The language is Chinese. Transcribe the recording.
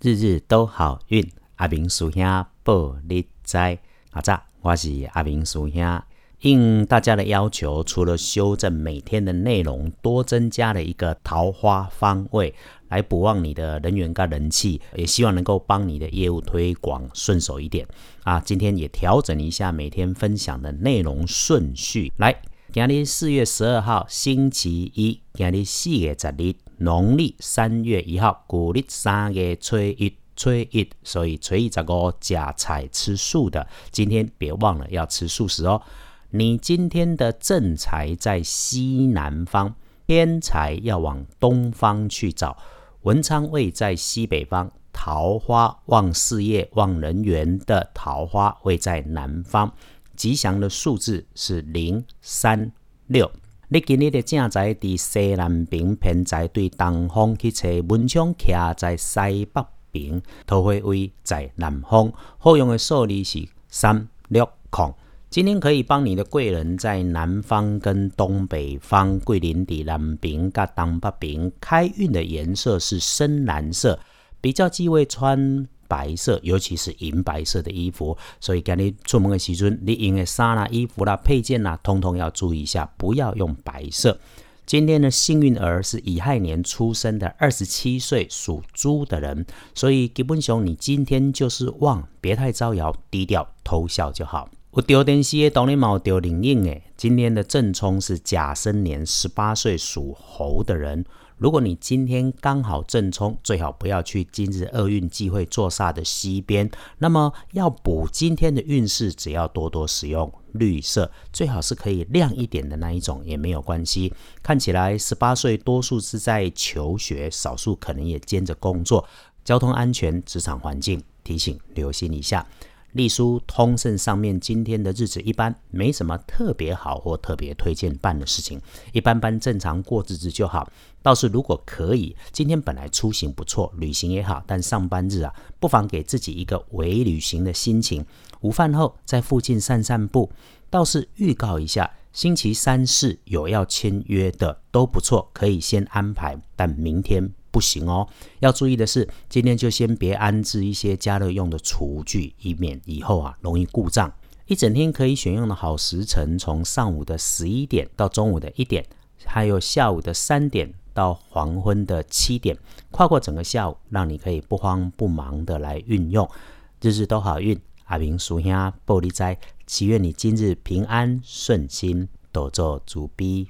日日都好运，阿明叔兄报你知。阿早，我是阿明叔兄。应大家的要求，除了修正每天的内容，多增加了一个桃花方位，来补旺你的人缘跟人气，也希望能够帮你的业务推广顺手一点。啊，今天也调整一下每天分享的内容顺序。来，今日四月十二号星期一，今日四月十日。农历三月一号，古历三月初一，初一，所以初一这个假菜吃素的，今天别忘了要吃素食哦。你今天的正财在西南方，偏财要往东方去找。文昌位在西北方，桃花旺事业、旺人缘的桃花位在南方。吉祥的数字是零、三、六。你今日的正在伫西南边，偏在对东方去找文昌，徛在西北边，桃花位在南方。好用的数字是三六空。今天可以帮你的贵人在南方跟东北方，桂林伫南边甲东北边。开运的颜色是深蓝色，比较忌讳穿。白色，尤其是银白色的衣服，所以今日出门的时阵，你用的衫啦、衣服啦、配件啦，通通要注意一下，不要用白色。今天的幸运儿是乙亥年出生的二十七岁属猪的人，所以基本上你今天就是旺，别太招摇，低调偷笑就好。我丢电视当然冇丢灵应诶，今天的正冲是甲申年十八岁属猴的人。如果你今天刚好正冲，最好不要去今日厄运忌讳坐煞的西边。那么要补今天的运势，只要多多使用绿色，最好是可以亮一点的那一种也没有关系。看起来十八岁多数是在求学，少数可能也兼着工作。交通安全、职场环境提醒留心一下。隶书通胜上面今天的日子一般，没什么特别好或特别推荐办的事情，一般般正常过日子就好。倒是如果可以，今天本来出行不错，旅行也好，但上班日啊，不妨给自己一个伪旅行的心情。午饭后在附近散散步，倒是预告一下，星期三四有要签约的都不错，可以先安排，但明天。不行哦，要注意的是，今天就先别安置一些加热用的厨具，以免以后啊容易故障。一整天可以选用的好时辰，从上午的十一点到中午的一点，还有下午的三点到黄昏的七点，跨过整个下午，让你可以不慌不忙的来运用。日日都好运，阿明叔兄玻璃斋，祈愿你今日平安顺心，多做主逼。